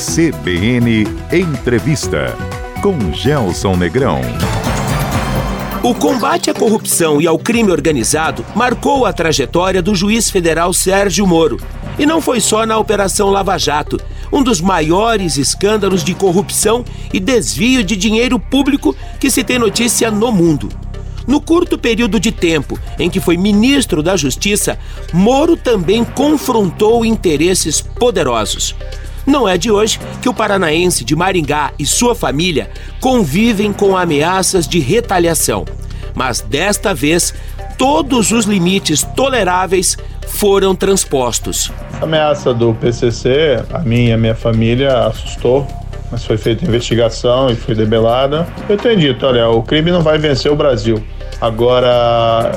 CBN Entrevista com Gelson Negrão. O combate à corrupção e ao crime organizado marcou a trajetória do juiz federal Sérgio Moro. E não foi só na Operação Lava Jato, um dos maiores escândalos de corrupção e desvio de dinheiro público que se tem notícia no mundo. No curto período de tempo em que foi ministro da Justiça, Moro também confrontou interesses poderosos. Não é de hoje que o paranaense de Maringá e sua família convivem com ameaças de retaliação. Mas desta vez, todos os limites toleráveis foram transpostos. A ameaça do PCC, a mim e a minha família, assustou, mas foi feita investigação e foi debelada. Eu tenho dito, olha, o crime não vai vencer o Brasil. Agora,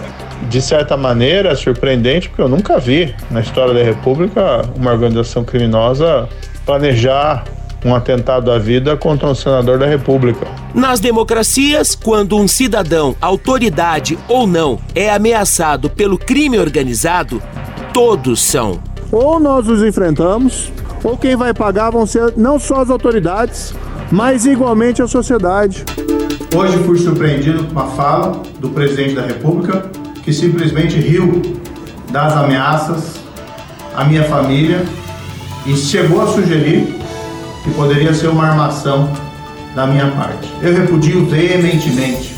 de certa maneira, é surpreendente, porque eu nunca vi na história da República uma organização criminosa planejar um atentado à vida contra um senador da República. Nas democracias, quando um cidadão, autoridade ou não, é ameaçado pelo crime organizado, todos são. Ou nós os enfrentamos, ou quem vai pagar vão ser não só as autoridades, mas igualmente a sociedade. Hoje fui surpreendido com uma fala do presidente da República que simplesmente riu das ameaças à minha família e chegou a sugerir que poderia ser uma armação da minha parte. Eu repudio veementemente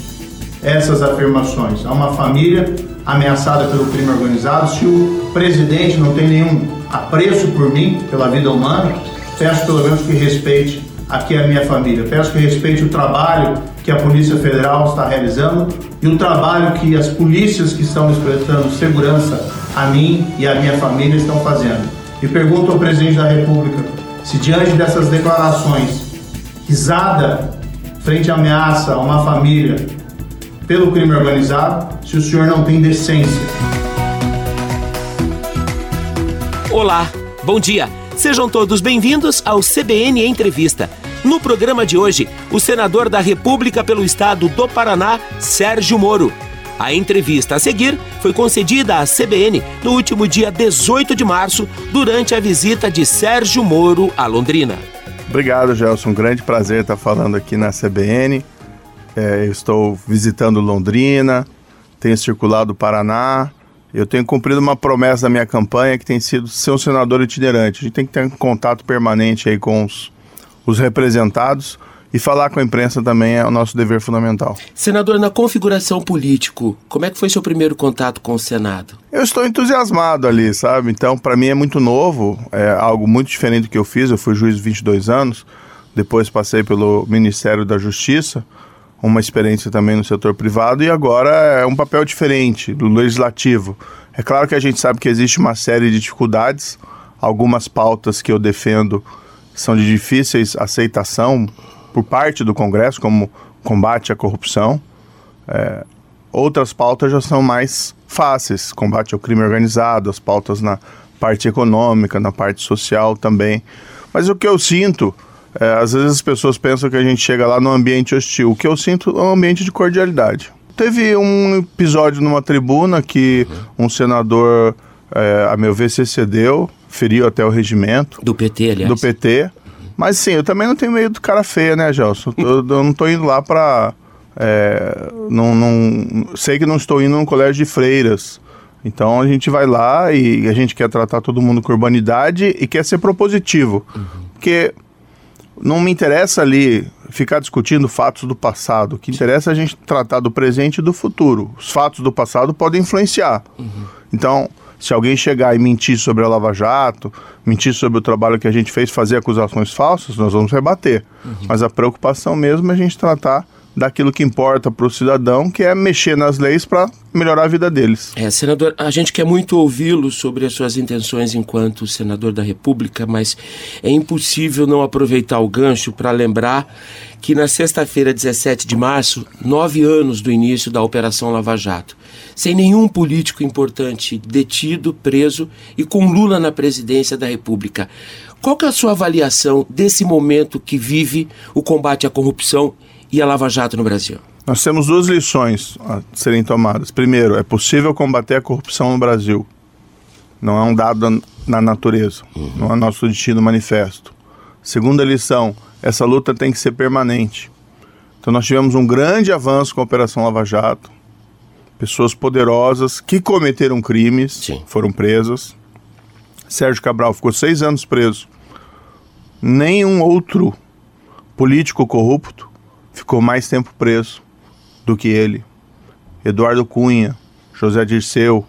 essas afirmações. Há uma família ameaçada pelo crime organizado. Se o presidente não tem nenhum apreço por mim, pela vida humana, peço pelo menos que respeite aqui a minha família. Peço que respeite o trabalho que a Polícia Federal está realizando e o trabalho que as polícias que estão prestando segurança a mim e a minha família estão fazendo. E pergunto ao presidente da República se, diante dessas declarações, risada frente à ameaça a uma família pelo crime organizado, se o senhor não tem decência. Olá, bom dia. Sejam todos bem-vindos ao CBN Entrevista. No programa de hoje, o senador da República pelo Estado do Paraná, Sérgio Moro. A entrevista a seguir foi concedida à CBN no último dia 18 de março, durante a visita de Sérgio Moro a Londrina. Obrigado, Gelson. Um grande prazer estar falando aqui na CBN. É, eu estou visitando Londrina, tenho circulado o Paraná. Eu tenho cumprido uma promessa da minha campanha que tem sido ser um senador itinerante. A gente tem que ter um contato permanente aí com os, os representados e falar com a imprensa também é o nosso dever fundamental. Senador, na configuração político, como é que foi seu primeiro contato com o Senado? Eu estou entusiasmado ali, sabe? Então, para mim é muito novo, é algo muito diferente do que eu fiz. Eu fui juiz 22 anos, depois passei pelo Ministério da Justiça, uma experiência também no setor privado e agora é um papel diferente do legislativo. É claro que a gente sabe que existe uma série de dificuldades, algumas pautas que eu defendo são de difíceis aceitação por parte do Congresso, como combate à corrupção. É, outras pautas já são mais fáceis, combate ao crime organizado, as pautas na parte econômica, na parte social também. Mas o que eu sinto, é, às vezes as pessoas pensam que a gente chega lá num ambiente hostil. O que eu sinto é um ambiente de cordialidade. Teve um episódio numa tribuna que um senador, é, a meu ver, se excedeu, feriu até o regimento. Do PT, aliás. Do PT. Mas sim, eu também não tenho medo do cara feio, né, Gelson? Eu, eu não tô indo lá pra. É, não, não, sei que não estou indo num colégio de freiras. Então a gente vai lá e a gente quer tratar todo mundo com urbanidade e quer ser propositivo. Uhum. Porque não me interessa ali ficar discutindo fatos do passado. O que interessa é a gente tratar do presente e do futuro. Os fatos do passado podem influenciar. Uhum. Então, se alguém chegar e mentir sobre a Lava Jato, mentir sobre o trabalho que a gente fez, fazer acusações falsas, nós vamos rebater. Uhum. Mas a preocupação mesmo é a gente tratar daquilo que importa para o cidadão, que é mexer nas leis para melhorar a vida deles. É, senador, a gente quer muito ouvi-lo sobre as suas intenções enquanto senador da República, mas é impossível não aproveitar o gancho para lembrar que na sexta-feira, 17 de março, nove anos do início da Operação Lava Jato, sem nenhum político importante detido, preso e com Lula na presidência da República. Qual que é a sua avaliação desse momento que vive o combate à corrupção e a Lava Jato no Brasil? Nós temos duas lições a serem tomadas. Primeiro, é possível combater a corrupção no Brasil. Não é um dado na natureza, uhum. não é nosso destino manifesto. Segunda lição, essa luta tem que ser permanente. Então nós tivemos um grande avanço com a Operação Lava Jato. Pessoas poderosas que cometeram crimes Sim. foram presas. Sérgio Cabral ficou seis anos preso. Nenhum outro político corrupto ficou mais tempo preso do que ele. Eduardo Cunha, José Dirceu,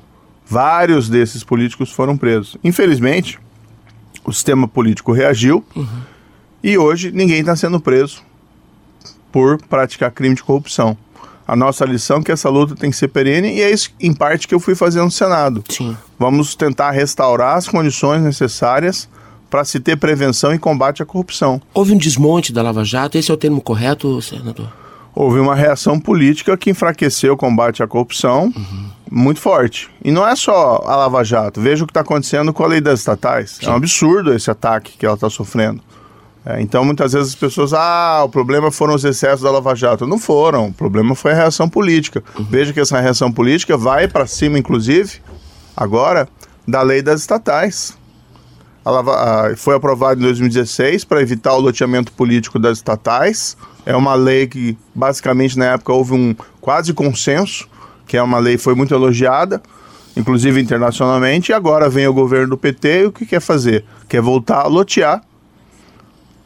vários desses políticos foram presos. Infelizmente, o sistema político reagiu e hoje ninguém está sendo preso por praticar crime de corrupção. A nossa lição é que essa luta tem que ser perene e é isso, em parte, que eu fui fazer no Senado. Sim. Vamos tentar restaurar as condições necessárias para se ter prevenção e combate à corrupção. Houve um desmonte da Lava Jato, esse é o termo correto, senador? Houve uma reação política que enfraqueceu o combate à corrupção muito forte. E não é só a Lava Jato. Veja o que está acontecendo com a lei das estatais. É um absurdo esse ataque que ela está sofrendo. É, então, muitas vezes as pessoas, ah, o problema foram os excessos da Lava Jato. Não foram. O problema foi a reação política. Veja que essa reação política vai para cima, inclusive, agora, da lei das estatais. A Lava- a- foi aprovado em 2016 para evitar o loteamento político das estatais. É uma lei que, basicamente, na época houve um quase consenso, que é uma lei que foi muito elogiada, inclusive internacionalmente, e agora vem o governo do PT e o que quer fazer? Quer voltar a lotear,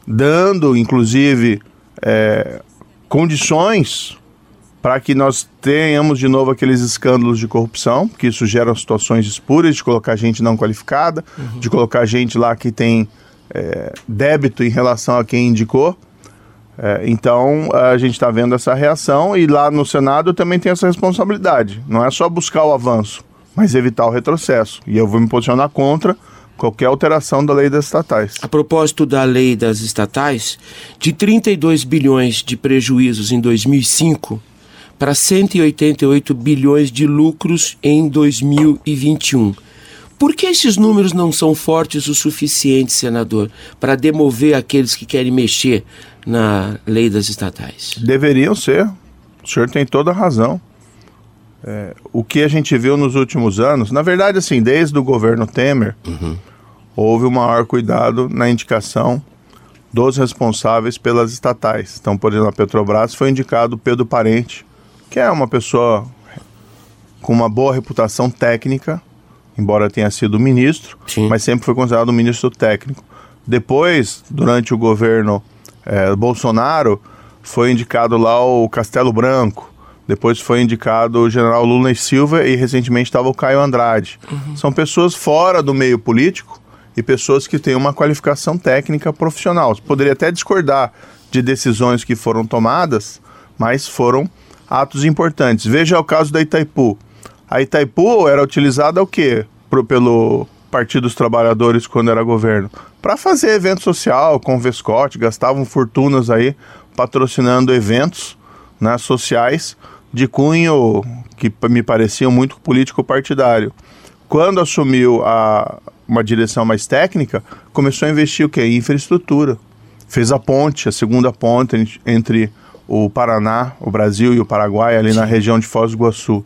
dando, inclusive, é, condições para que nós tenhamos de novo aqueles escândalos de corrupção, que isso gera situações espúrias de colocar gente não qualificada, de colocar gente lá que tem é, débito em relação a quem indicou. É, então a gente está vendo essa reação e lá no Senado também tem essa responsabilidade. Não é só buscar o avanço, mas evitar o retrocesso. E eu vou me posicionar contra qualquer alteração da lei das estatais. A propósito da lei das estatais, de 32 bilhões de prejuízos em 2005 para 188 bilhões de lucros em 2021. Por que esses números não são fortes o suficiente, senador, para demover aqueles que querem mexer na lei das estatais? Deveriam ser. O senhor tem toda a razão. É, o que a gente viu nos últimos anos, na verdade, assim, desde o governo Temer, houve um maior cuidado na indicação dos responsáveis pelas estatais. Então, por exemplo, a Petrobras foi indicado Pedro Parente, que é uma pessoa com uma boa reputação técnica, embora tenha sido ministro, Sim. mas sempre foi considerado um ministro técnico. Depois, durante o governo eh, Bolsonaro, foi indicado lá o Castelo Branco. Depois foi indicado o general Lula e Silva e recentemente estava o Caio Andrade. São pessoas fora do meio político e pessoas que têm uma qualificação técnica profissional. Poderia até discordar de decisões que foram tomadas, mas foram atos importantes. Veja o caso da Itaipu. A Itaipu era utilizada o quê? Pro- pelo Partido dos Trabalhadores quando era governo? Para fazer evento social com o Vescote, gastavam fortunas aí patrocinando eventos né, sociais de cunho que me pareciam muito político partidário. Quando assumiu a, uma direção mais técnica, começou a investir o quê? Em infraestrutura. Fez a ponte, a segunda ponte en- entre o Paraná, o Brasil e o Paraguai, ali na região de Foz do Iguaçu.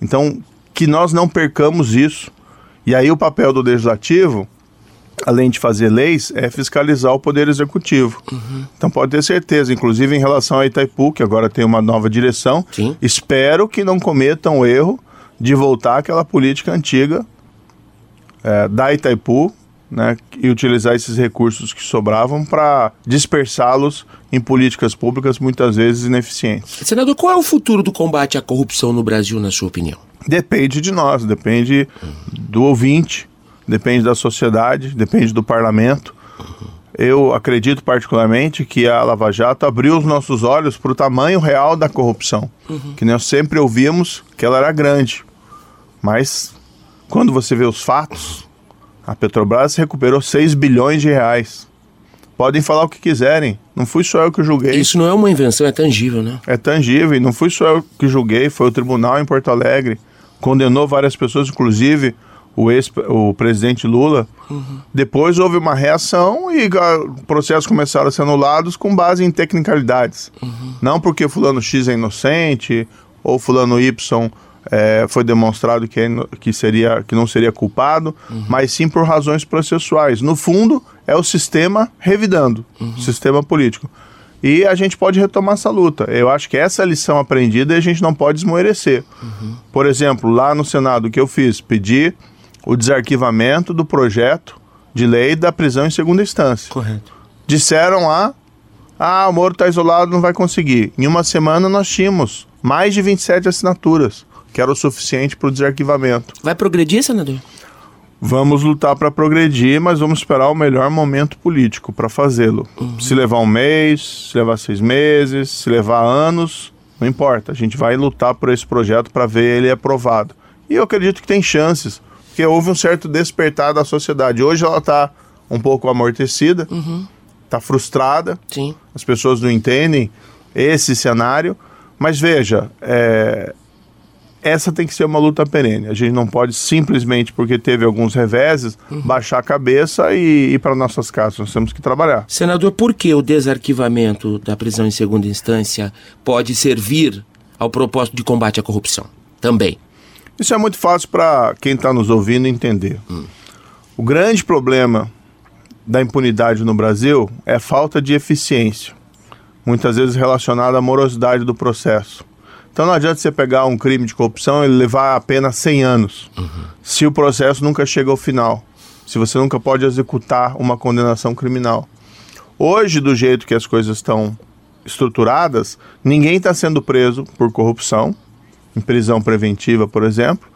Então, que nós não percamos isso. E aí o papel do legislativo, além de fazer leis, é fiscalizar o poder executivo. Então pode ter certeza, inclusive em relação a Itaipu, que agora tem uma nova direção, Sim. espero que não cometam o erro de voltar àquela política antiga é, da Itaipu né, e utilizar esses recursos que sobravam para dispersá-los em políticas públicas muitas vezes ineficientes. Senador, qual é o futuro do combate à corrupção no Brasil, na sua opinião? Depende de nós, depende do ouvinte, depende da sociedade, depende do parlamento. Eu acredito particularmente que a Lava Jato abriu os nossos olhos para o tamanho real da corrupção, que nós sempre ouvimos que ela era grande, mas quando você vê os fatos, a Petrobras recuperou 6 bilhões de reais. Podem falar o que quiserem, não fui só eu que julguei. Isso não é uma invenção, é tangível, né? É tangível, e não fui só eu que julguei, foi o tribunal em Porto Alegre. Condenou várias pessoas, inclusive o, ex, o presidente Lula. Depois houve uma reação e processos começaram a ser anulados com base em tecnicalidades. Não porque fulano X é inocente ou fulano Y é, foi demonstrado que, que, seria, que não seria culpado, uhum. mas sim por razões processuais. No fundo, é o sistema revidando, uhum. o sistema político. E a gente pode retomar essa luta. Eu acho que essa é a lição aprendida e a gente não pode esmorecer. Uhum. Por exemplo, lá no Senado, o que eu fiz? Pedi o desarquivamento do projeto de lei da prisão em segunda instância. Correto. Disseram lá, ah, o Moro está isolado, não vai conseguir. Em uma semana nós tínhamos mais de 27 assinaturas, que era o suficiente para o desarquivamento. Vai progredir, senador? Vamos lutar para progredir, mas vamos esperar o melhor momento político para fazê-lo. Uhum. Se levar um mês, se levar seis meses, se levar anos, não importa. A gente vai lutar por esse projeto para ver ele aprovado. E eu acredito que tem chances, porque houve um certo despertar da sociedade. Hoje ela está um pouco amortecida, está uhum. frustrada. Sim. As pessoas não entendem esse cenário. Mas veja, é, essa tem que ser uma luta perene. A gente não pode simplesmente, porque teve alguns reveses, uhum. baixar a cabeça e ir para nossas casas. Nós temos que trabalhar. Senador, por que o desarquivamento da prisão em segunda instância pode servir ao propósito de combate à corrupção? Também. Isso é muito fácil para quem está nos ouvindo entender. Hum. O grande problema da impunidade no Brasil é falta de eficiência, muitas vezes relacionada à morosidade do processo. Então não adianta você pegar um crime de corrupção e levar apenas 100 anos, uhum. se o processo nunca chega ao final, se você nunca pode executar uma condenação criminal. Hoje, do jeito que as coisas estão estruturadas, ninguém está sendo preso por corrupção, em prisão preventiva, por exemplo,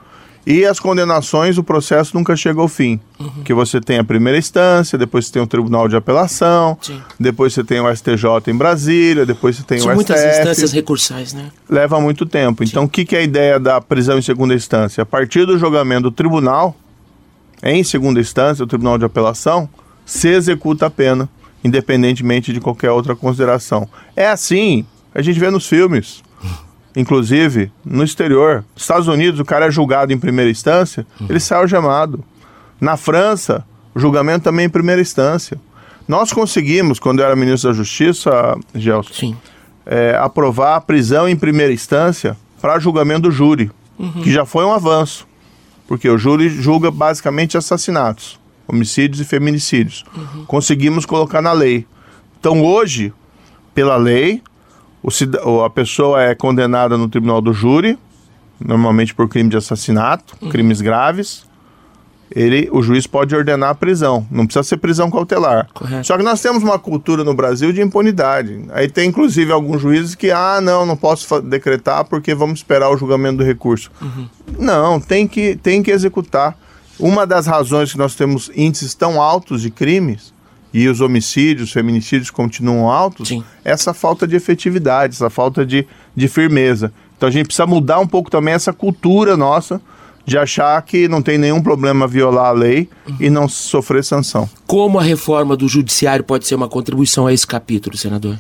e as condenações, o processo nunca chega ao fim. Uhum. Que você tem a primeira instância, depois você tem o Tribunal de Apelação, Sim. depois você tem o STJ em Brasília, depois você tem São o STF. muitas instâncias recursais, né? Leva muito tempo. Sim. Então, o que, que é a ideia da prisão em segunda instância? A partir do julgamento do tribunal, em segunda instância, o Tribunal de Apelação, se executa a pena, independentemente de qualquer outra consideração. É assim, a gente vê nos filmes inclusive, no exterior. Nos Estados Unidos, o cara é julgado em primeira instância, uhum. ele sai algemado. Na França, o julgamento também é em primeira instância. Nós conseguimos, quando eu era ministro da Justiça, Gelson, é, aprovar a prisão em primeira instância para julgamento do júri, uhum. que já foi um avanço. Porque o júri julga basicamente assassinatos, homicídios e feminicídios. Uhum. Conseguimos colocar na lei. Então hoje, pela lei, o, a pessoa é condenada no tribunal do júri, normalmente por crime de assassinato, uhum. crimes graves. Ele, o juiz pode ordenar a prisão, não precisa ser prisão cautelar. Correto. Só que nós temos uma cultura no Brasil de impunidade. Aí tem inclusive alguns juízes que, ah, não, não posso decretar porque vamos esperar o julgamento do recurso. Uhum. Não, tem que, tem que executar. Uma das razões que nós temos índices tão altos de crimes e os homicídios, os feminicídios continuam altos, Sim. essa falta de efetividade, essa falta de, de firmeza. Então a gente precisa mudar um pouco também essa cultura nossa de achar que não tem nenhum problema violar a lei uhum. e não sofrer sanção. Como a reforma do judiciário pode ser uma contribuição a esse capítulo, senador?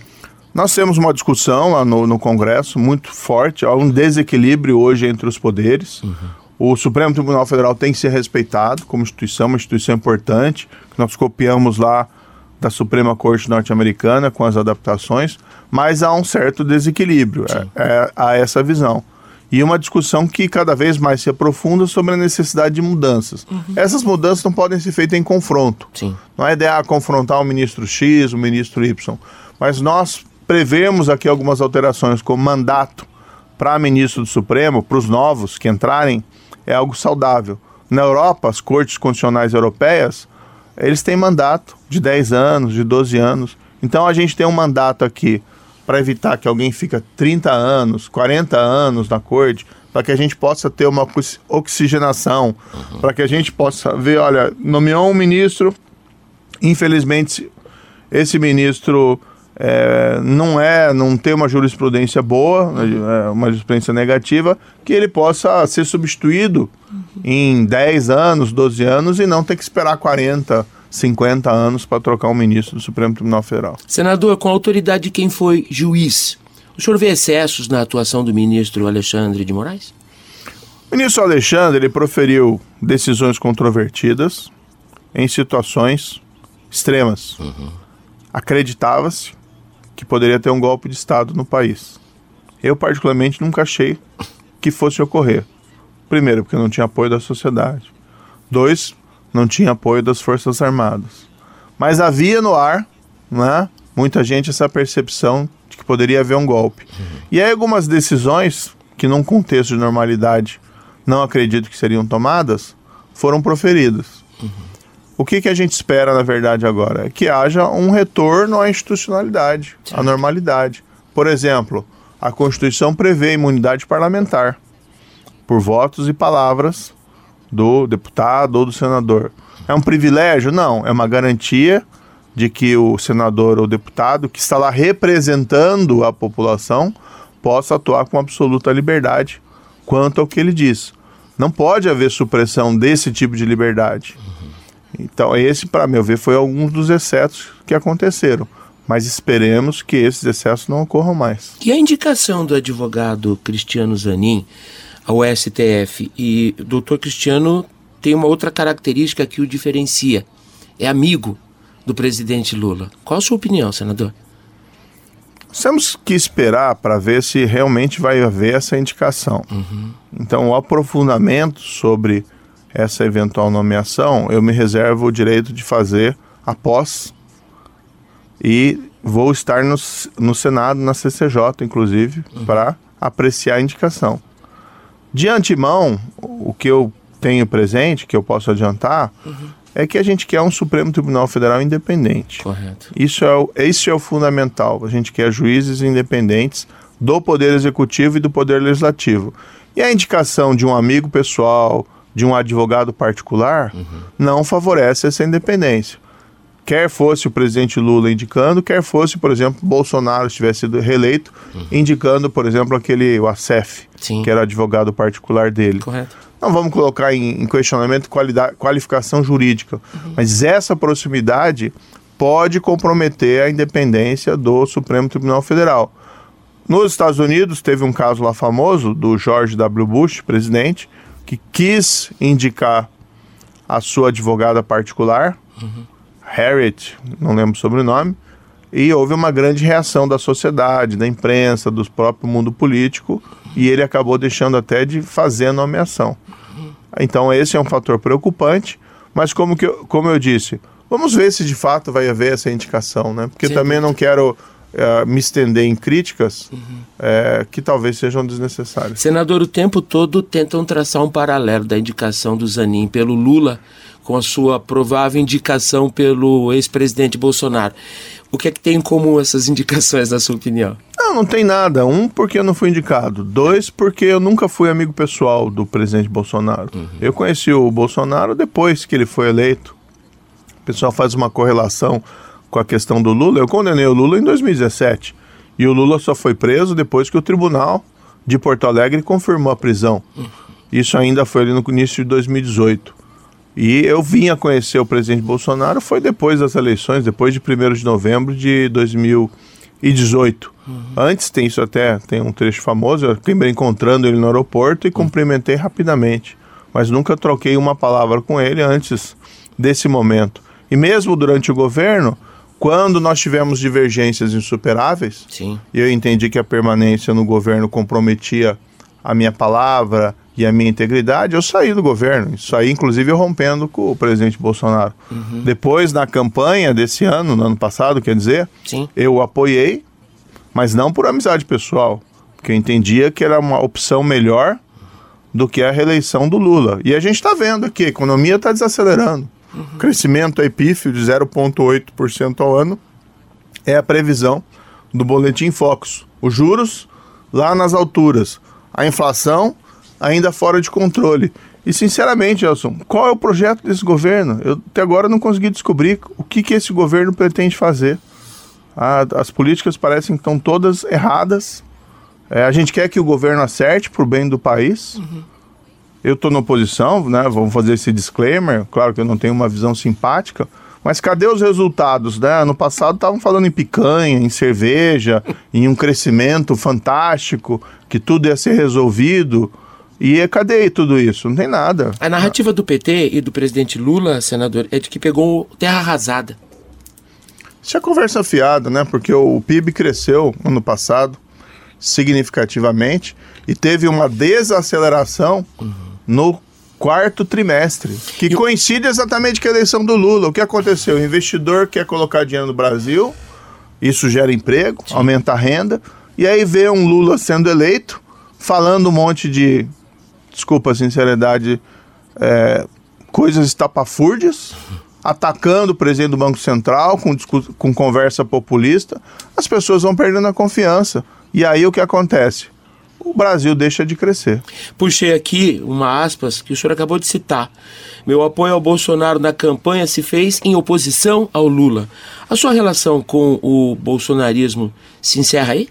Nós temos uma discussão lá no, no Congresso muito forte, há um desequilíbrio hoje entre os poderes. Uhum. O Supremo Tribunal Federal tem que ser respeitado como instituição, uma instituição importante, que nós copiamos lá da Suprema Corte norte-americana com as adaptações, mas há um certo desequilíbrio é, é, a essa visão. E uma discussão que cada vez mais se aprofunda sobre a necessidade de mudanças. Uhum. Essas mudanças não podem ser feitas em confronto. Sim. Não é ideia confrontar o ministro X, o ministro Y. Mas nós prevemos aqui algumas alterações, como mandato para ministro do Supremo, para os novos que entrarem, é algo saudável. Na Europa, as cortes constitucionais europeias eles têm mandato de 10 anos, de 12 anos. Então a gente tem um mandato aqui para evitar que alguém fica 30 anos, 40 anos na corte, para que a gente possa ter uma oxigenação, uhum. para que a gente possa ver, olha, nomeou um ministro, infelizmente esse ministro é, não é, não tem uma jurisprudência boa, é, uma jurisprudência negativa, que ele possa ser substituído uhum. em 10 anos, 12 anos e não ter que esperar 40, 50 anos para trocar um ministro do Supremo Tribunal Federal. Senador, com a autoridade de quem foi juiz, o senhor vê excessos na atuação do ministro Alexandre de Moraes? O ministro Alexandre ele proferiu decisões controvertidas em situações extremas. Uhum. Acreditava-se que poderia ter um golpe de Estado no país. Eu, particularmente, nunca achei que fosse ocorrer. Primeiro, porque não tinha apoio da sociedade. Dois, não tinha apoio das Forças Armadas. Mas havia no ar, né, muita gente essa percepção de que poderia haver um golpe. E aí algumas decisões que num contexto de normalidade não acredito que seriam tomadas, foram proferidas. Uhum. O que, que a gente espera, na verdade, agora? É que haja um retorno à institucionalidade, certo. à normalidade. Por exemplo, a Constituição prevê imunidade parlamentar por votos e palavras do deputado ou do senador. É um privilégio? Não, é uma garantia de que o senador ou deputado que está lá representando a população possa atuar com absoluta liberdade quanto ao que ele diz. Não pode haver supressão desse tipo de liberdade. Então, esse, para meu ver, foi alguns dos excessos que aconteceram. Mas esperemos que esses excessos não ocorram mais. E a indicação do advogado Cristiano Zanin ao STF e o doutor Cristiano tem uma outra característica que o diferencia. É amigo do presidente Lula. Qual a sua opinião, senador? temos que esperar para ver se realmente vai haver essa indicação. Uhum. Então, o aprofundamento sobre essa eventual nomeação, eu me reservo o direito de fazer após e vou estar no, no Senado, na CCJ, inclusive, uhum. para apreciar a indicação. De antemão, o que eu tenho presente, que eu posso adiantar, uhum. é que a gente quer um Supremo Tribunal Federal independente. Correto. Isso é, o, esse é o fundamental. A gente quer juízes independentes do Poder Executivo e do Poder Legislativo. E a indicação de um amigo pessoal, de um advogado particular, uhum. não favorece essa independência. Quer fosse o presidente Lula indicando, quer fosse, por exemplo, Bolsonaro tivesse sido reeleito, uhum. indicando, por exemplo, aquele o Acef, Sim. que era advogado particular dele. Correto. Não vamos colocar em, em questionamento qualidade, qualificação jurídica, uhum. mas essa proximidade pode comprometer a independência do Supremo Tribunal Federal. Nos Estados Unidos, teve um caso lá famoso do George W. Bush, presidente, que quis indicar a sua advogada particular, uhum. Harriet, não lembro o sobrenome, e houve uma grande reação da sociedade, da imprensa, do próprio mundo político, e ele acabou deixando até de fazer a nomeação. Então esse é um fator preocupante, mas como, que eu, como eu disse, vamos ver se de fato vai haver essa indicação, né? Porque Sim, também não quero uh, me estender em críticas uhum. uh, que talvez sejam desnecessárias. Senador, o tempo todo tentam traçar um paralelo da indicação do Zanin pelo Lula com a sua provável indicação pelo ex-presidente Bolsonaro. O que é que tem em comum essas indicações, na sua opinião? Não, não tem nada. Um, porque eu não fui indicado. Dois, porque eu nunca fui amigo pessoal do presidente Bolsonaro. Uhum. Eu conheci o Bolsonaro depois que ele foi eleito. O pessoal faz uma correlação com a questão do Lula. Eu condenei o Lula em 2017. E o Lula só foi preso depois que o tribunal de Porto Alegre confirmou a prisão. Isso ainda foi ali no início de 2018. E eu vim a conhecer o presidente Bolsonaro foi depois das eleições, depois de 1 de novembro de 2018. Uhum. Antes tem isso até, tem um trecho famoso, eu acabei encontrando ele no aeroporto e uhum. cumprimentei rapidamente. Mas nunca troquei uma palavra com ele antes desse momento. E mesmo durante o governo, quando nós tivemos divergências insuperáveis, Sim. e eu entendi que a permanência no governo comprometia a minha palavra, e a minha integridade, eu saí do governo. Saí, inclusive, rompendo com o presidente Bolsonaro. Uhum. Depois, na campanha desse ano, no ano passado, quer dizer, Sim. eu apoiei, mas não por amizade pessoal, porque eu entendia que era uma opção melhor do que a reeleição do Lula. E a gente está vendo aqui, a economia está desacelerando. Uhum. Crescimento é pífio de 0,8% ao ano é a previsão do Boletim Focus. Os juros lá nas alturas. A inflação ainda fora de controle. E sinceramente, Elson, qual é o projeto desse governo? Eu até agora não consegui descobrir o que, que esse governo pretende fazer. Ah, as políticas parecem que estão todas erradas. É, a gente quer que o governo acerte para o bem do país. Uhum. Eu estou na oposição, né? Vamos fazer esse disclaimer. Claro que eu não tenho uma visão simpática, mas cadê os resultados? Né? Ano passado estavam falando em picanha, em cerveja, em um crescimento fantástico, que tudo ia ser resolvido. E cadê tudo isso? Não tem nada. A narrativa do PT e do presidente Lula, senador, é de que pegou terra arrasada. Isso é conversa fiada, né? Porque o PIB cresceu ano passado significativamente e teve uma desaceleração uhum. No quarto trimestre, que E coincide exatamente com a eleição do Lula. O que aconteceu? O investidor quer colocar dinheiro no Brasil, isso gera emprego, aumenta a renda, e aí vê um Lula sendo eleito, falando um monte de, desculpa a sinceridade, é, coisas estapafúrdias, atacando o presidente do Banco Central com, com conversa populista, as pessoas vão perdendo a confiança. E aí o que acontece? O Brasil deixa de crescer. Puxei aqui uma aspas que o senhor acabou de citar. Meu apoio ao Bolsonaro na campanha se fez em oposição ao Lula. A sua relação com o bolsonarismo se encerra aí?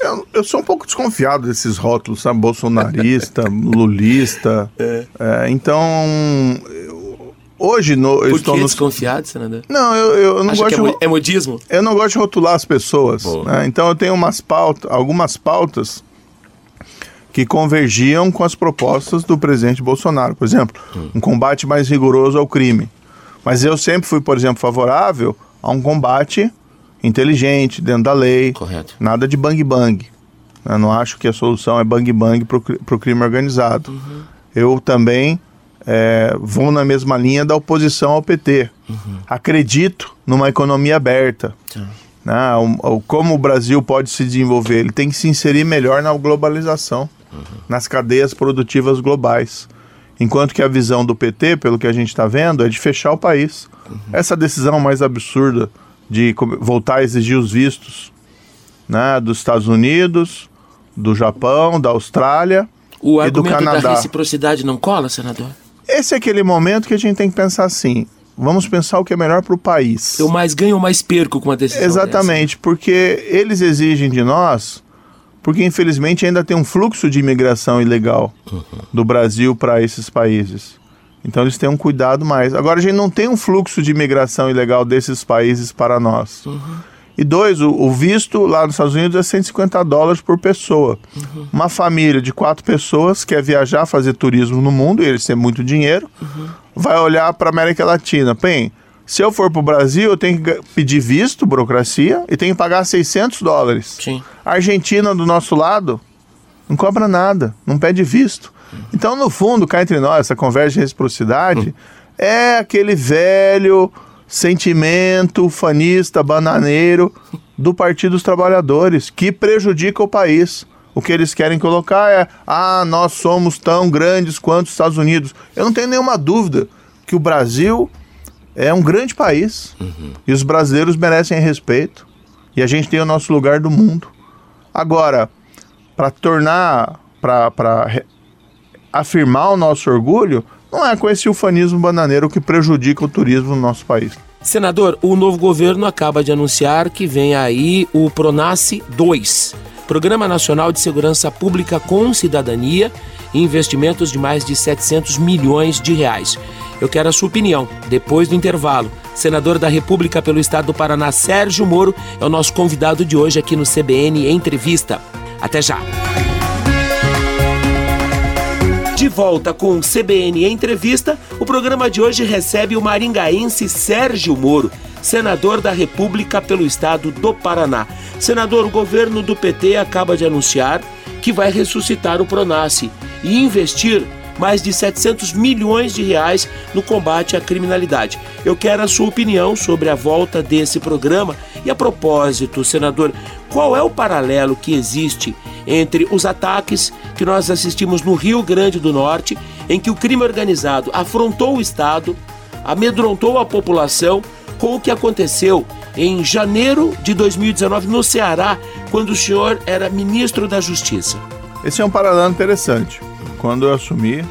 Eu, eu sou um pouco desconfiado desses rótulos, sabe? Bolsonarista, lulista. É, então, eu- hoje no, eu Por estou que no... desconfiado, senador? Não, eu, eu não Acha gosto é, de... é modismo? Eu não gosto de rotular as pessoas. Né? Então eu tenho umas pautas, algumas pautas que convergiam com as propostas do presidente Bolsonaro. Por exemplo, um combate mais rigoroso ao crime. Mas eu sempre fui, por exemplo, favorável a um combate inteligente, dentro da lei. Correto. Nada de bang bang. Eu não acho que a solução é bang bang para o crime organizado. Eu também é, vou na mesma linha da oposição ao PT. Acredito numa economia aberta. né? O- o- como o Brasil pode se desenvolver? Ele tem que se inserir melhor na globalização, nas cadeias produtivas globais. Enquanto que a visão do PT, pelo que a gente está vendo, é de fechar o país. Essa decisão mais absurda de voltar a exigir os vistos né, dos Estados Unidos, do Japão, da Austrália O e do argumento da Canadá. reciprocidade não cola, senador? Esse é aquele momento que a gente tem que pensar assim: vamos pensar o que é melhor para o país. Eu mais ganho ou mais perco com uma decisão Exatamente, porque eles exigem de nós, porque infelizmente ainda tem um fluxo de imigração ilegal do Brasil para esses países. Então eles têm um cuidado mais. Agora a gente não tem um fluxo de imigração ilegal desses países para nós. E dois, o, o visto lá nos Estados Unidos é 150 dólares por pessoa. Uma família de quatro pessoas quer viajar, fazer turismo no mundo, e eles têm muito dinheiro, vai olhar para América Latina. Bem, se eu for para o Brasil, eu tenho que pedir visto, burocracia, e tenho que pagar 600 dólares. Sim. A Argentina, do nosso lado, não cobra nada, não pede visto. Então, no fundo, cá entre nós, essa conversa de reciprocidade é aquele velho sentimento fanista, bananeiro do Partido dos Trabalhadores, que prejudica o país. O que eles querem colocar é: ah, nós somos tão grandes quanto os Estados Unidos. Eu não tenho nenhuma dúvida que o Brasil é um grande país e os brasileiros merecem respeito e a gente tem o nosso lugar do mundo. Agora, para tornar, para afirmar o nosso orgulho, não é com esse ufanismo bananeiro que prejudica o turismo no nosso país. Senador, o novo governo acaba de anunciar que vem aí o Pronace 2, Programa Nacional de Segurança Pública com Cidadania e investimentos de mais de 700 milhões de reais. Eu quero a sua opinião depois do intervalo. Senador da República pelo Estado do Paraná, Sérgio Moro, é o nosso convidado de hoje aqui no CBN Entrevista. Até já. De volta com o CBN Entrevista, o programa de hoje recebe o maringaense Sérgio Moro, senador da República pelo estado do Paraná. Senador, o governo do PT acaba de anunciar que vai ressuscitar o Pronace e investir mais de 700 milhões de reais no combate à criminalidade. Eu quero a sua opinião sobre a volta desse programa e a propósito, senador, qual é o paralelo que existe entre os ataques que nós assistimos no Rio Grande do Norte, em que o crime organizado afrontou o Estado, amedrontou a população, com o que aconteceu em janeiro de 2019 no Ceará, quando o senhor era ministro da Justiça. Esse é um paralelo interessante. Quando eu assumi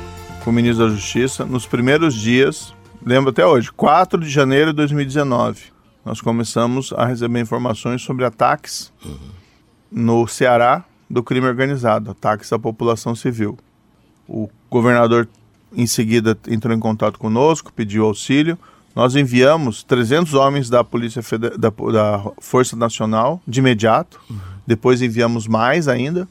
como ministro da Justiça, nos primeiros dias, lembro até hoje, 4 de janeiro de 2019, nós começamos a receber informações sobre ataques no Ceará do crime organizado, ataques à população civil. O governador em seguida entrou em contato conosco, pediu auxílio. Nós enviamos 300 homens da Polícia Fede- da, da Força Nacional de imediato. Depois enviamos mais ainda.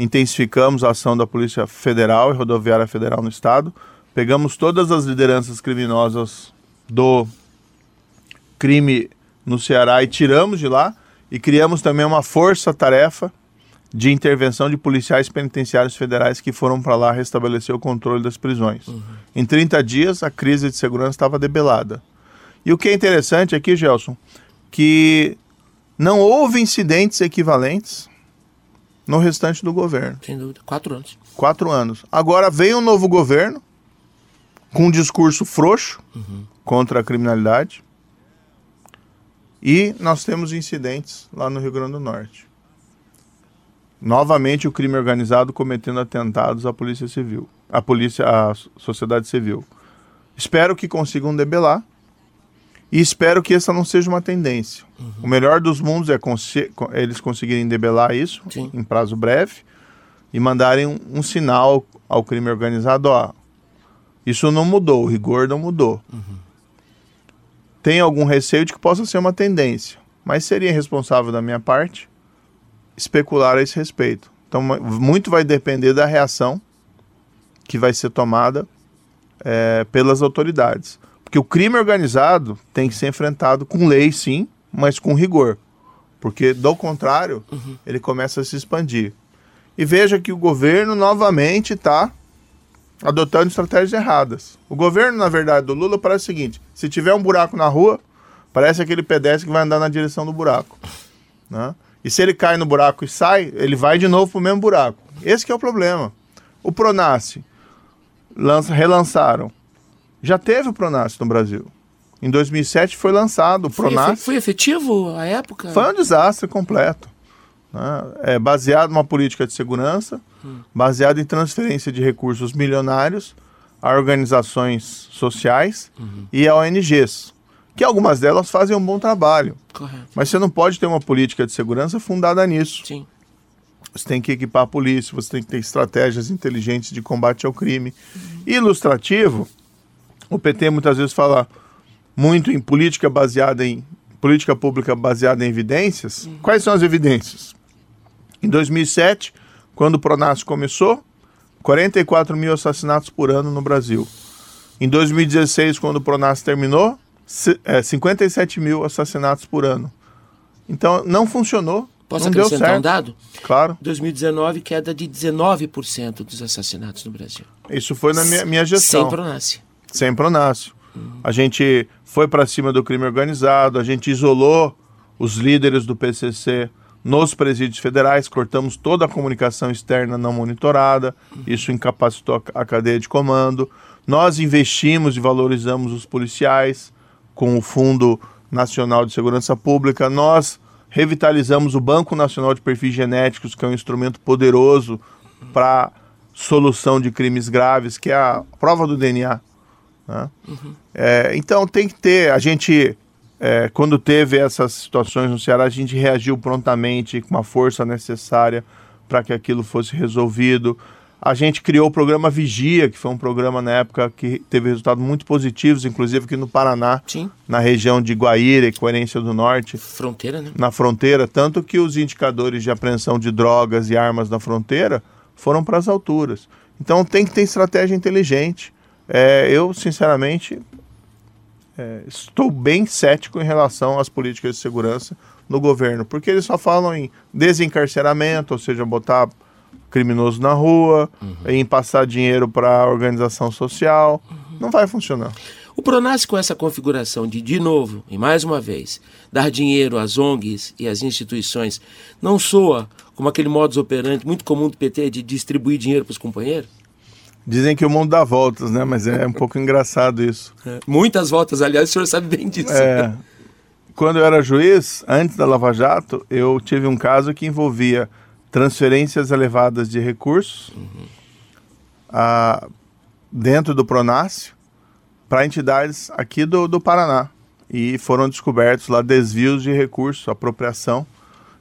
Intensificamos a ação da Polícia Federal e Rodoviária Federal no estado. Pegamos todas as lideranças criminosas do crime no Ceará e tiramos de lá. E criamos também uma força-tarefa de intervenção de policiais penitenciários federais que foram para lá restabelecer o controle das prisões. Uhum. Em 30 dias, a crise de segurança estava debelada. E o que é interessante aqui, Gelson, que não houve incidentes equivalentes no restante do governo. Sem dúvida. Quatro anos. Quatro anos. Agora vem um novo governo com um discurso frouxo uhum. contra a criminalidade. E nós temos incidentes lá no Rio Grande do Norte. Novamente o crime organizado cometendo atentados à Polícia Civil, à polícia, à sociedade civil. Espero que consigam debelar e espero que essa não seja uma tendência. Uhum. O melhor dos mundos é eles conseguirem debelar isso Sim. em prazo breve e mandarem um, um, sinal ao crime organizado, ó, isso não mudou, o rigor não mudou. Uhum. Tem algum receio de que possa ser uma tendência, mas seria irresponsável da minha parte especular a esse respeito. Então, muito vai depender da reação que vai ser tomada é, pelas autoridades. Porque o crime organizado tem que ser enfrentado com lei, sim, mas com rigor. Porque, do contrário, uhum. ele começa a se expandir. E veja que o governo novamente está adotando estratégias erradas. O governo, na verdade, do Lula parece o seguinte: se tiver um buraco na rua, parece aquele pedestre que vai andar na direção do buraco. Né? E se ele cai no buraco e sai, ele vai de novo para o mesmo buraco. Esse é o problema. O Pronace, lança, relançaram. Já teve o Pronace no Brasil. Em 2007 foi lançado o Pronace. Foi, foi efetivo a época? Foi um desastre completo. Né? É baseado numa política de segurança, hum. baseado em transferência de recursos milionários a organizações sociais uhum. e a ONGs que algumas delas fazem um bom trabalho. Correto. Mas você não pode ter uma política de segurança fundada nisso. Sim. Você tem que equipar a polícia, você tem que ter estratégias inteligentes de combate ao crime. Uhum. Ilustrativo, o PT muitas vezes fala muito em política baseada em política pública baseada em evidências. Uhum. Quais são as evidências? Em 2007, quando o Pronas começou, 44 mil assassinatos por ano no Brasil. Em 2016, quando o Pronas terminou, é, 57 mil assassinatos por ano. Então não funcionou. Posso não acrescentar deu certo. um dado? Claro. 2019, queda de 19% dos assassinatos no Brasil. Isso foi na minha, minha gestão. Sem pronácio. Sem pronácio. A gente foi para cima do crime organizado, a gente isolou os líderes do PCC nos presídios federais, cortamos toda a comunicação externa não monitorada, isso incapacitou a cadeia de comando. Nós investimos e valorizamos os policiais, com o Fundo Nacional de Segurança Pública, nós revitalizamos o Banco Nacional de Perfis Genéticos, que é um instrumento poderoso para solução de crimes graves, que é a prova do DNA. Né? Uhum. É, então tem que ter, a gente, é, quando teve essas situações no Ceará, a gente reagiu prontamente com a força necessária para que aquilo fosse resolvido. A gente criou o programa Vigia, que foi um programa na época que teve resultados muito positivos, inclusive aqui no Paraná, Sim. na região de Guaíra e Coerência do Norte. Fronteira, né? Na fronteira, tanto que os indicadores de apreensão de drogas e armas na fronteira foram para as alturas. Então tem que ter estratégia inteligente. É, eu, sinceramente, é, estou bem cético em relação às políticas de segurança no governo, porque eles só falam em desencarceramento, ou seja, botar criminoso na rua, uhum. em passar dinheiro para a organização social. Uhum. Não vai funcionar. O Pronas, com essa configuração de, de novo, e mais uma vez, dar dinheiro às ONGs e às instituições, não soa como aquele modus operandi muito comum do PT de distribuir dinheiro para os companheiros? Dizem que o mundo dá voltas, né? Mas é um pouco engraçado isso. É. Muitas voltas, aliás, o senhor sabe bem disso. É. Quando eu era juiz, antes da Lava Jato, eu tive um caso que envolvia transferências elevadas de recursos uhum. a, dentro do Pronácio para entidades aqui do, do Paraná. E foram descobertos lá desvios de recursos, apropriação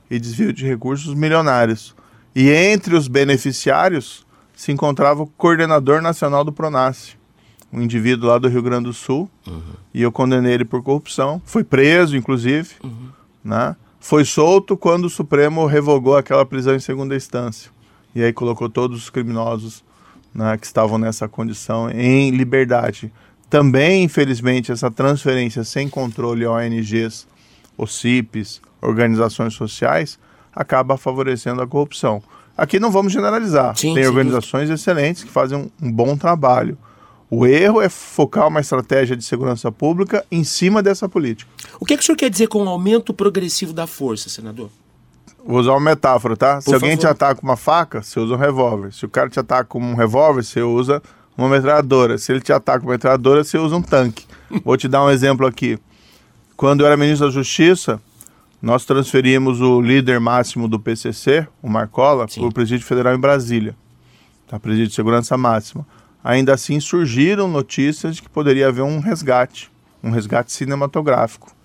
e desvio de recursos milionários. E entre os beneficiários se encontrava o coordenador nacional do Pronácio, um indivíduo lá do Rio Grande do Sul. Uhum. E eu condenei ele por corrupção. Foi preso, inclusive. Uhum. Né? foi solto quando o Supremo revogou aquela prisão em segunda instância. E aí colocou todos os criminosos né, que estavam nessa condição em liberdade. Também, infelizmente, essa transferência sem controle a ONGs, OCIPs, organizações sociais, acaba favorecendo a corrupção. Aqui não vamos generalizar. Sim, Tem sem organizações excelentes que fazem um, um bom trabalho. O erro é focar uma estratégia de segurança pública em cima dessa política. O que, é que o senhor quer dizer com o aumento progressivo da força, senador? Vou usar uma metáfora, tá? Se Por alguém favor. te ataca com uma faca, você usa um revólver. Se o cara te ataca com um revólver, você usa uma metralhadora. Se ele te ataca com uma metralhadora, você usa um tanque. Vou te dar um exemplo aqui. Quando eu era ministro da Justiça, nós transferimos o líder máximo do PCC, o Marcola, para o Presídio Federal em Brasília. Tá? Presídio de Segurança Máxima. Ainda assim, surgiram notícias de que poderia haver um resgate, um resgate cinematográfico,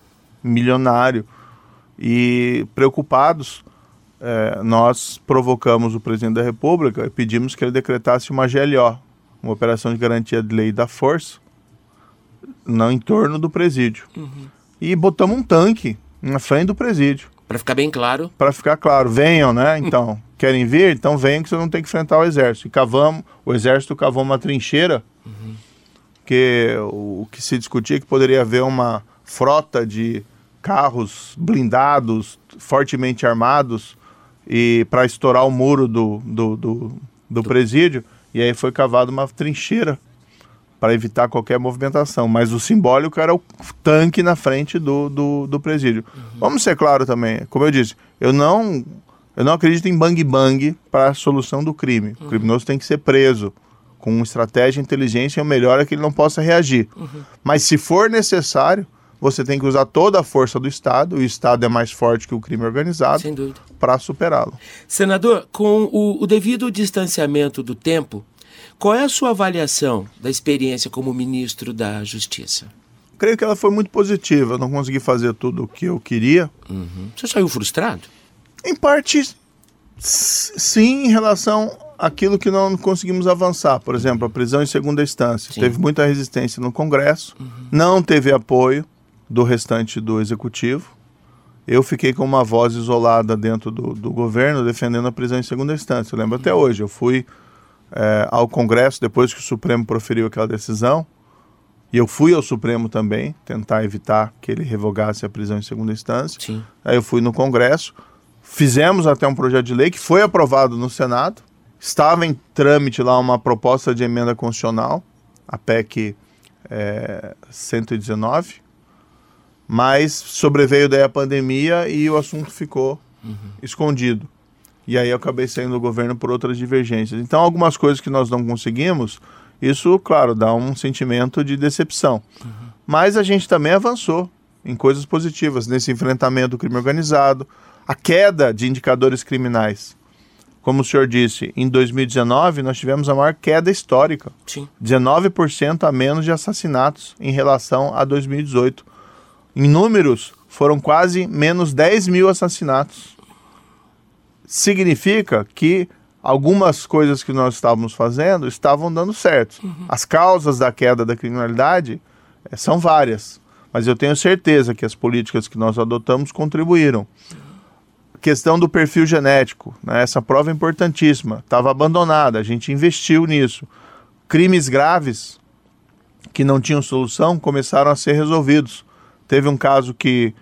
milionário. E preocupados, eh, nós provocamos o presidente da República e pedimos que ele decretasse uma GLO, uma operação de garantia de lei da força, no entorno do presídio. E botamos um tanque na frente do presídio. Para ficar bem claro, Para ficar claro, venham, né? Então, querem vir? Então venham que vocês não tem que enfrentar o exército. E cavamos, o exército cavou uma trincheira, que o, o que se discutia é que poderia haver uma frota de carros blindados, fortemente armados, e para estourar o muro do, do, do, do presídio. E aí foi cavada uma trincheira para evitar qualquer movimentação. Mas o simbólico era o tanque na frente do, do, do presídio. Vamos ser claro também, como eu disse, eu não, eu não acredito em bang bang para a solução do crime. O criminoso tem que ser preso com estratégia e inteligência, e o melhor é que ele não possa reagir. Mas se for necessário, você tem que usar toda a força do Estado, o Estado é mais forte que o crime organizado, para superá-lo. Senador, com o, o devido distanciamento do tempo, qual é a sua avaliação da experiência como ministro da Justiça? Creio que ela foi muito positiva, eu não consegui fazer tudo o que eu queria, O senhor saiu frustrado? Em parte, sim, em relação àquilo que não conseguimos avançar. Por exemplo, a prisão em segunda instância. Sim. Teve muita resistência no Congresso, não teve apoio do restante do Executivo. Eu fiquei com uma voz isolada dentro do, do governo defendendo a prisão em segunda instância. Eu lembro até hoje. Eu fui eh, ao Congresso depois que o Supremo proferiu aquela decisão. E eu fui ao Supremo também, tentar evitar que ele revogasse a prisão em segunda instância. Sim. Aí eu fui no Congresso, fizemos até um projeto de lei que foi aprovado no Senado. Estava em trâmite lá uma proposta de emenda constitucional, a PEC é, 119, mas sobreveio daí a pandemia e o assunto ficou escondido. E aí eu acabei saindo do governo por outras divergências. Então, algumas coisas que nós não conseguimos, isso, claro, dá um sentimento de decepção. Mas a gente também avançou em coisas positivas nesse enfrentamento do crime organizado, a queda de indicadores criminais. Como o senhor disse, em 2019 nós tivemos a maior queda histórica. Sim. 19% a menos de assassinatos em relação a 2018. Em números, foram quase menos 10 mil assassinatos. Significa que algumas coisas que nós estávamos fazendo estavam dando certo. As causas da queda da criminalidade eh, são várias, mas eu tenho certeza que as políticas que nós adotamos contribuíram. Questão do perfil genético, né? essa prova é importantíssima, estava abandonada, a gente investiu nisso. Crimes graves que não tinham solução começaram a ser resolvidos. Teve um caso que,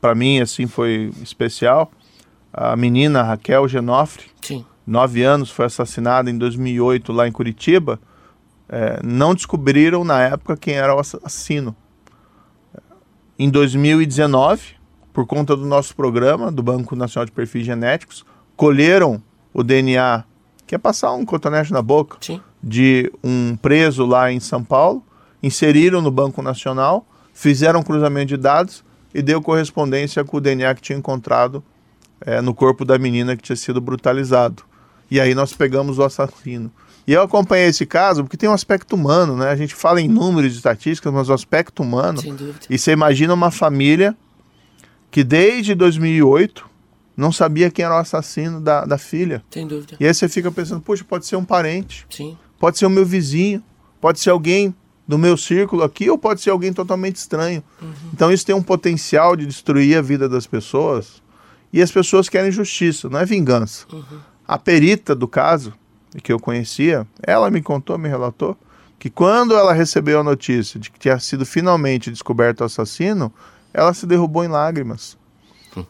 para mim, assim, foi especial. A menina Raquel Genofre, Sim. nove anos, foi assassinada em 2008 lá em Curitiba. É, não descobriram na época quem era o assassino. Em 2019, por conta do nosso programa, do Banco Nacional de Perfis Genéticos, colheram o DNA, que é passar um cotonete na boca, Sim. de um preso lá em São Paulo, inseriram no Banco Nacional, fizeram um cruzamento de dados e deu correspondência com o DNA que tinha encontrado eh, no corpo da menina que tinha sido brutalizado. E aí nós pegamos o assassino. E eu acompanhei esse caso porque tem um aspecto humano, né? A gente fala em números de estatísticas, mas o aspecto humano. Sem dúvida. E você imagina uma família que desde 2008 não sabia quem era o assassino da, da filha. Sem dúvida. E aí você fica pensando, poxa, pode ser um parente Sim. pode ser o meu vizinho, pode ser alguém do meu círculo aqui ou pode ser alguém totalmente estranho. Então isso tem um potencial de destruir a vida das pessoas e as pessoas querem justiça, não é vingança. A perita do caso, que eu conhecia, ela me contou, me relatou, que quando ela recebeu a notícia de que tinha sido finalmente descoberto o assassino, ela se derrubou em lágrimas.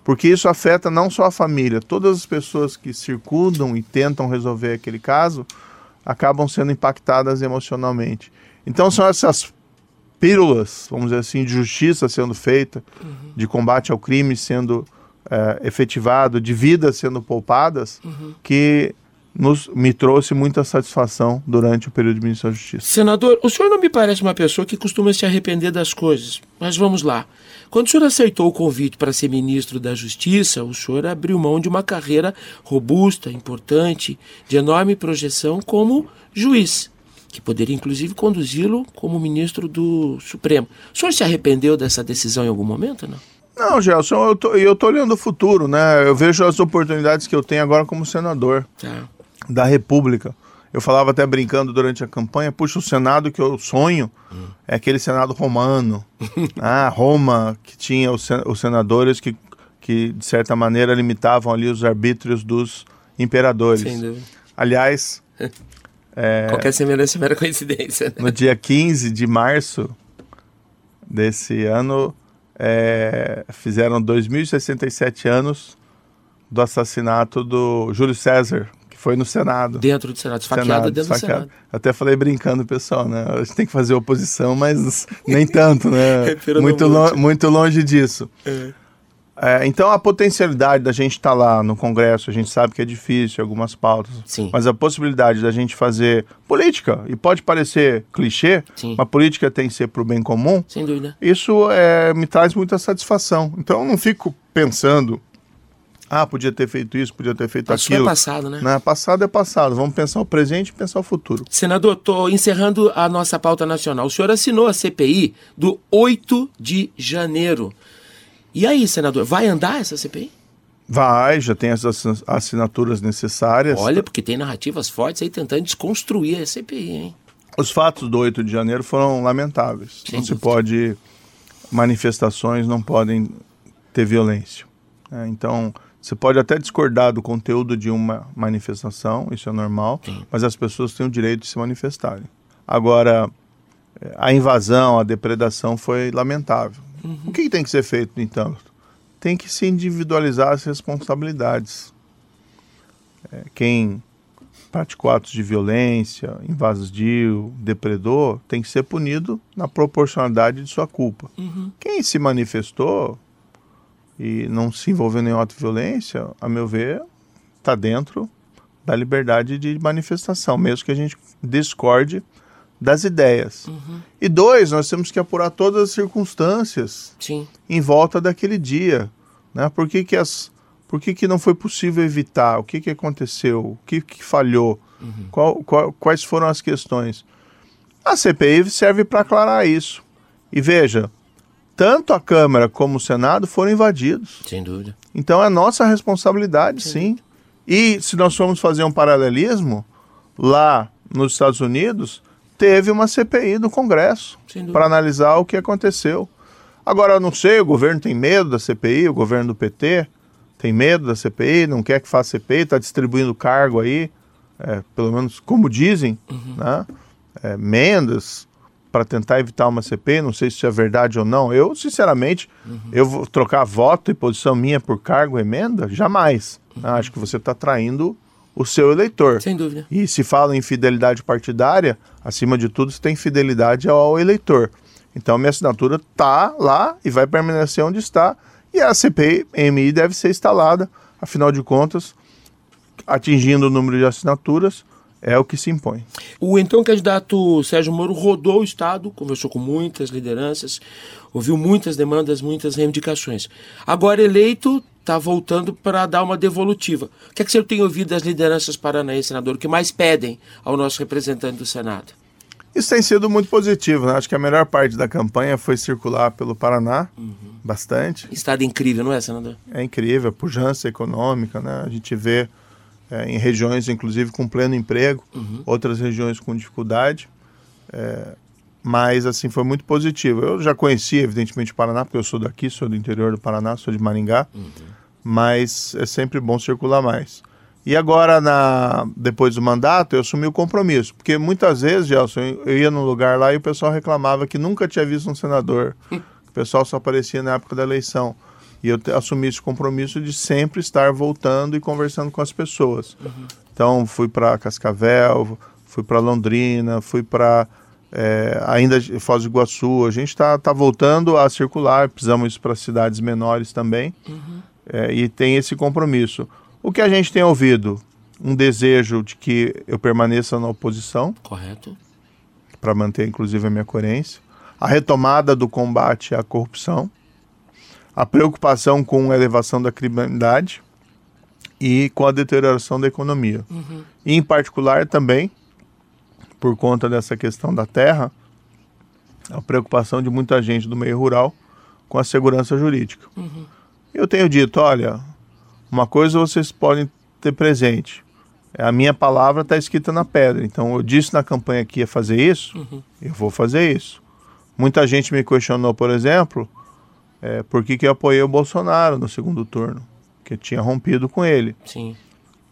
Porque isso afeta não só a família, todas as pessoas que circundam e tentam resolver aquele caso acabam sendo impactadas emocionalmente. Então são essas pílulas, vamos dizer assim, de justiça sendo feita, uhum. de combate ao crime sendo é, efetivado, de vidas sendo poupadas, uhum. que nos, me trouxe muita satisfação durante o período de ministro da Justiça. Senador, o senhor não me parece uma pessoa que costuma se arrepender das coisas, mas vamos lá. Quando o senhor aceitou o convite para ser ministro da Justiça, o senhor abriu mão de uma carreira robusta, importante, de enorme projeção como juiz, que poderia inclusive conduzi-lo como ministro do Supremo. O senhor se arrependeu dessa decisão em algum momento, não? Não, Gelson, eu tô, eu tô olhando o futuro, né? Eu vejo as oportunidades que eu tenho agora como senador tá. da República. Eu falava até brincando durante a campanha, puxa, o Senado que eu sonho hum. é aquele Senado romano. ah, Roma, que tinha os, os senadores que, que, de certa maneira, limitavam ali os arbítrios dos imperadores. Sem dúvida. Aliás... é, Qualquer semelhança é mera coincidência. Né? No dia 15 de março desse ano, é, fizeram 2.067 anos do assassinato do Júlio César, que foi no Senado. Dentro do Senado, esfaqueado Senado, dentro do Senado. Até falei brincando, pessoal, né? A gente tem que fazer oposição, mas nem tanto, né? muito, lo muito longe disso. É. É, então a potencialidade da gente estar tá lá no Congresso, a gente sabe que é difícil, algumas pautas, Sim. mas a possibilidade da gente fazer política, e pode parecer clichê, Sim. mas política tem que ser para o bem comum, Sem dúvida. isso é, me traz muita satisfação. Então eu não fico pensando, ah, podia ter feito isso, podia ter feito isso aquilo. Isso é passado, né? né? Passado é passado, vamos pensar o presente e pensar o futuro. Senador, estou encerrando a nossa pauta nacional. O senhor assinou a CPI do 8 de janeiro. E aí, senador, vai andar essa CPI? Vai, já tem as assinaturas necessárias. Olha, porque tem narrativas fortes aí tentando desconstruir a CPI, hein? Os fatos do 8 de janeiro foram lamentáveis. Sem não dúvida. se pode. Manifestações não podem ter violência. Né? Então, você pode até discordar do conteúdo de uma manifestação, isso é normal, Sim. mas as pessoas têm o direito de se manifestarem. Agora, a invasão, a depredação foi lamentável. Uhum. O que tem que ser feito, então? Tem que se individualizar as responsabilidades. É, quem praticou atos de violência, invasio, depredou, tem que ser punido na proporcionalidade de sua culpa. Uhum. Quem se manifestou e não se envolveu em ato de violência, a meu ver, está dentro da liberdade de manifestação, mesmo que a gente discorde das ideias. Uhum. E dois, nós temos que apurar todas as circunstâncias Sim. em volta daquele dia. Né? Por que, que, as, por que, que não foi possível evitar? O que, que aconteceu? O que, que falhou? Uhum. Qual, qual, quais foram as questões? A CPI serve para aclarar isso. E veja, tanto a Câmara como o Senado foram invadidos. Sem dúvida. Então é nossa responsabilidade, sim. sim. E se nós formos fazer um paralelismo, lá nos Estados Unidos, teve uma CPI do Congresso para analisar o que aconteceu. Agora, eu não sei, o governo tem medo da CPI, o governo do PT tem medo da CPI, não quer que faça CPI, está distribuindo cargo aí, é, pelo menos como dizem, uhum. né? É, Mendes, para tentar evitar uma CPI, não sei se isso é verdade ou não. Eu, sinceramente, uhum. eu vou trocar voto e posição minha por cargo emenda? Jamais. Uhum. Acho que você está traindo o seu eleitor. Sem dúvida. E se fala em fidelidade partidária, acima de tudo, você tem fidelidade ao eleitor. Então, minha assinatura está lá e vai permanecer onde está. E a CPMI deve ser instalada, afinal de contas, atingindo o número de assinaturas, é o que se impõe. O então candidato Sérgio Moro rodou o Estado, conversou com muitas lideranças, ouviu muitas demandas, muitas reivindicações. Agora eleito, está voltando para dar uma devolutiva. O que é que você tem ouvido das lideranças paranaenses, senador? O que mais pedem ao nosso representante do Senado? Isso tem sido muito positivo, né? Acho que a melhor parte da campanha foi circular pelo Paraná, uhum. bastante. Estado incrível, não é, senador? É incrível, a pujança econômica, né? A gente vê é, em regiões, inclusive, com pleno emprego, uhum. outras regiões com dificuldade. É, mas, assim, foi muito positivo. Eu já conhecia, evidentemente, o Paraná, porque eu sou daqui, sou do interior do Paraná, sou de Maringá. Uhum mas é sempre bom circular mais. E agora, na, depois do mandato, eu assumi o compromisso. Porque muitas vezes, Gelson, eu ia num lugar lá e o pessoal reclamava que nunca tinha visto um senador. o pessoal só aparecia na época da eleição. E eu assumi esse compromisso de sempre estar voltando e conversando com as pessoas. Então, fui para Cascavel, fui para Londrina, fui para ainda de Foz do Iguaçu. A gente está tá voltando a circular, precisamos ir para cidades menores também. É, e tem esse compromisso. O que a gente tem ouvido? Um desejo de que eu permaneça na oposição, Correto. para manter inclusive a minha coerência, a retomada do combate à corrupção, a preocupação com a elevação da criminalidade e com a deterioração da economia. E, em particular também, por conta dessa questão da terra, a preocupação de muita gente do meio rural com a segurança jurídica. Eu tenho dito, olha, uma coisa vocês podem ter presente. É, A minha palavra está escrita na pedra. Então eu disse na campanha que ia fazer isso, eu vou fazer isso. Muita gente me questionou, por exemplo, é, por que, que eu apoiei o Bolsonaro no segundo turno, que eu tinha rompido com ele. Sim.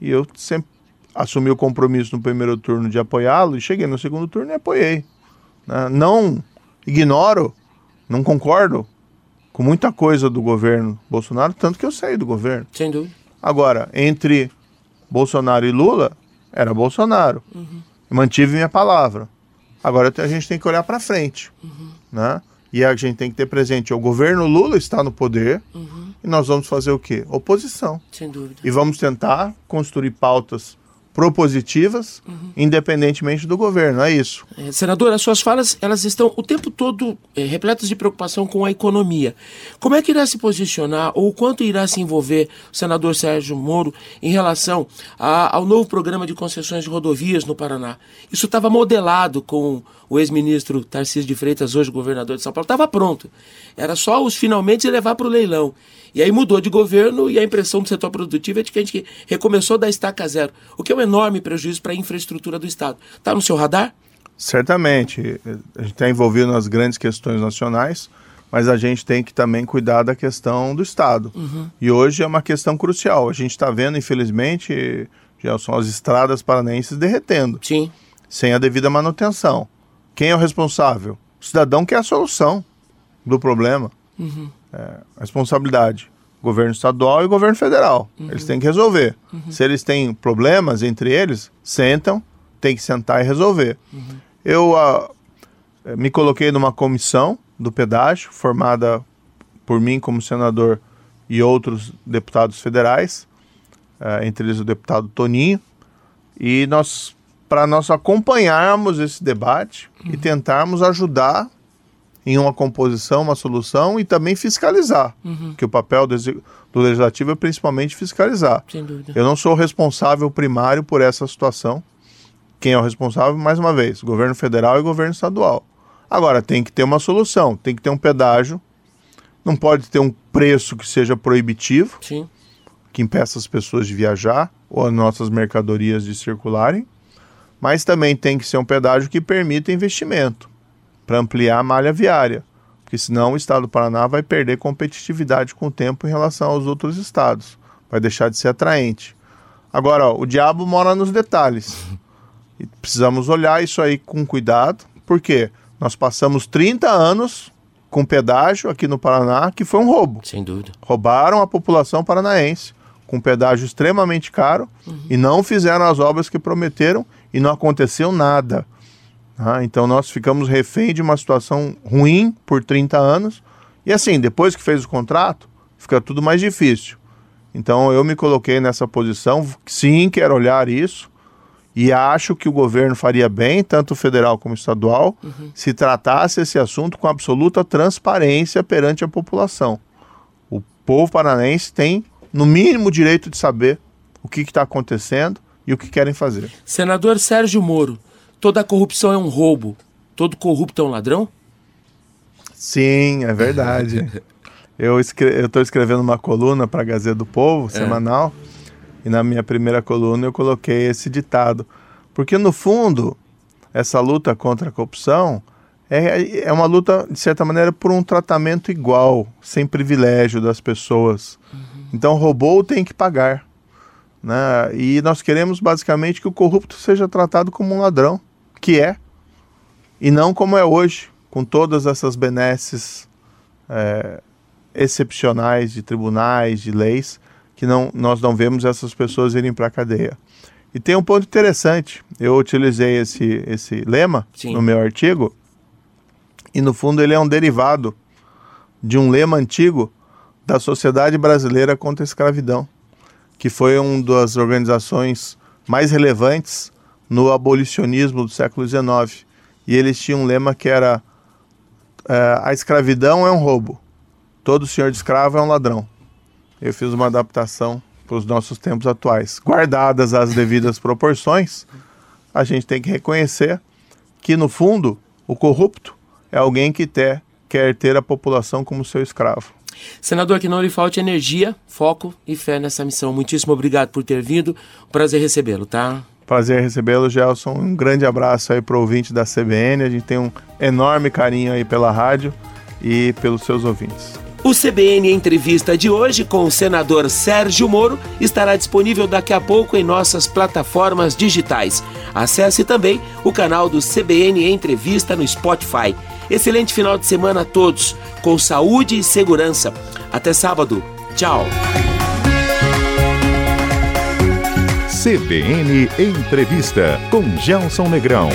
E eu sempre assumi o compromisso no primeiro turno de apoiá-lo e cheguei no segundo turno e apoiei. né? Não ignoro, não concordo com muita coisa do governo Bolsonaro, tanto que eu saí do governo. Sem dúvida. Agora, entre Bolsonaro e Lula, era Bolsonaro. Mantive minha palavra. Agora a gente tem que olhar para frente. Né? E a gente tem que ter presente: o governo Lula está no poder e nós vamos fazer o quê? Oposição. Sem dúvida. E vamos tentar construir pautas propositivas, independentemente do governo. É isso. É, senador, as suas falas elas estão o tempo todo é, repletas de preocupação com a economia. Como é que irá se posicionar ou quanto irá se envolver o senador Sérgio Moro em relação a- ao novo programa de concessões de rodovias no Paraná? Isso estava modelado com o ex-ministro Tarcísio de Freitas, hoje governador de São Paulo, estava pronto. Era só os finalmente levar para o leilão. E aí mudou de governo e a impressão do setor produtivo é de que a gente recomeçou da estaca zero, o que é um enorme prejuízo para a infraestrutura do Estado. Está no seu radar? Certamente, a gente está envolvido nas grandes questões nacionais, mas a gente tem que também cuidar da questão do Estado. E hoje é uma questão crucial. A gente está vendo, infelizmente, já são as estradas paranaenses derretendo, Sim. sem a devida manutenção. Quem é o responsável? O cidadão que é a solução do problema. É, a responsabilidade. Governo estadual e governo federal. Eles têm que resolver. Se eles têm problemas entre eles, sentam, tem que sentar e resolver. Eu ah, eh, me coloquei numa comissão do pedágio, formada por mim como senador e outros deputados federais, eh, entre eles o deputado Toninho, e nós para nós acompanharmos esse debate e tentarmos ajudar em uma composição, uma solução e também fiscalizar, que o papel do, do legislativo é principalmente fiscalizar. Sem dúvida. Eu não sou o responsável primário por essa situação. Quem é o responsável, mais uma vez, governo federal e governo estadual. Agora, tem que ter uma solução, tem que ter um pedágio, não pode ter um preço que seja proibitivo, Sim. que impeça as pessoas de viajar ou as nossas mercadorias de circularem, mas também tem que ser um pedágio que permita investimento para ampliar a malha viária, porque senão o estado do Paraná vai perder competitividade com o tempo em relação aos outros estados, vai deixar de ser atraente. Agora, ó, o diabo mora nos detalhes. E precisamos olhar isso aí com cuidado, porque nós passamos 30 anos com pedágio aqui no Paraná que foi um roubo Sem dúvida. roubaram a população paranaense com pedágio extremamente caro e não fizeram as obras que prometeram e não aconteceu nada. Ah, então nós ficamos refém de uma situação ruim por 30 anos e assim, depois que fez o contrato, fica tudo mais difícil. Então eu me coloquei nessa posição, sim, quero olhar isso e acho que o governo faria bem, tanto federal como estadual, se tratasse esse assunto com absoluta transparência perante a população. O povo paranaense tem, no mínimo, o direito de saber o que está acontecendo e o que querem fazer. Senador Sérgio Moro, toda corrupção é um roubo. Todo corrupto é um ladrão? Sim, é verdade. eu estou escrevendo uma coluna para a Gazeta do Povo, semanal, e na minha primeira coluna eu coloquei esse ditado. Porque, no fundo, essa luta contra a corrupção é, é uma luta, de certa maneira, por um tratamento igual, sem privilégio das pessoas. Então, roubou tem que pagar. Né? E nós queremos, basicamente, que o corrupto seja tratado como um ladrão, que é, e não como é hoje, com todas essas benesses é, excepcionais de tribunais, de leis, que não, nós não vemos essas pessoas irem para a cadeia. E tem um ponto interessante. Eu utilizei esse, esse lema Sim. no meu artigo, e no fundo ele é um derivado de um lema antigo da Sociedade Brasileira contra a Escravidão, que foi uma das organizações mais relevantes no abolicionismo do século XIX. E eles tinham um lema que era: é, a escravidão é um roubo, todo senhor de escravo é um ladrão. Eu fiz uma adaptação para os nossos tempos atuais. Guardadas as devidas proporções, a gente tem que reconhecer que, no fundo, o corrupto é alguém que quer ter a população como seu escravo. Senador, que não lhe falte energia, foco e fé nessa missão. Muitíssimo obrigado por ter vindo. Prazer recebê-lo, tá? Prazer recebê-lo, Gelson. Um grande abraço aí para o ouvinte da CBN. A gente tem um enorme carinho aí pela rádio e pelos seus ouvintes. O CBN Entrevista de hoje com o senador Sérgio Moro estará disponível daqui a pouco em nossas plataformas digitais. Acesse também o canal do CBN Entrevista no Spotify. Excelente final de semana a todos, com saúde e segurança. Até sábado. Tchau. CBN Entrevista com Gelson Negrão.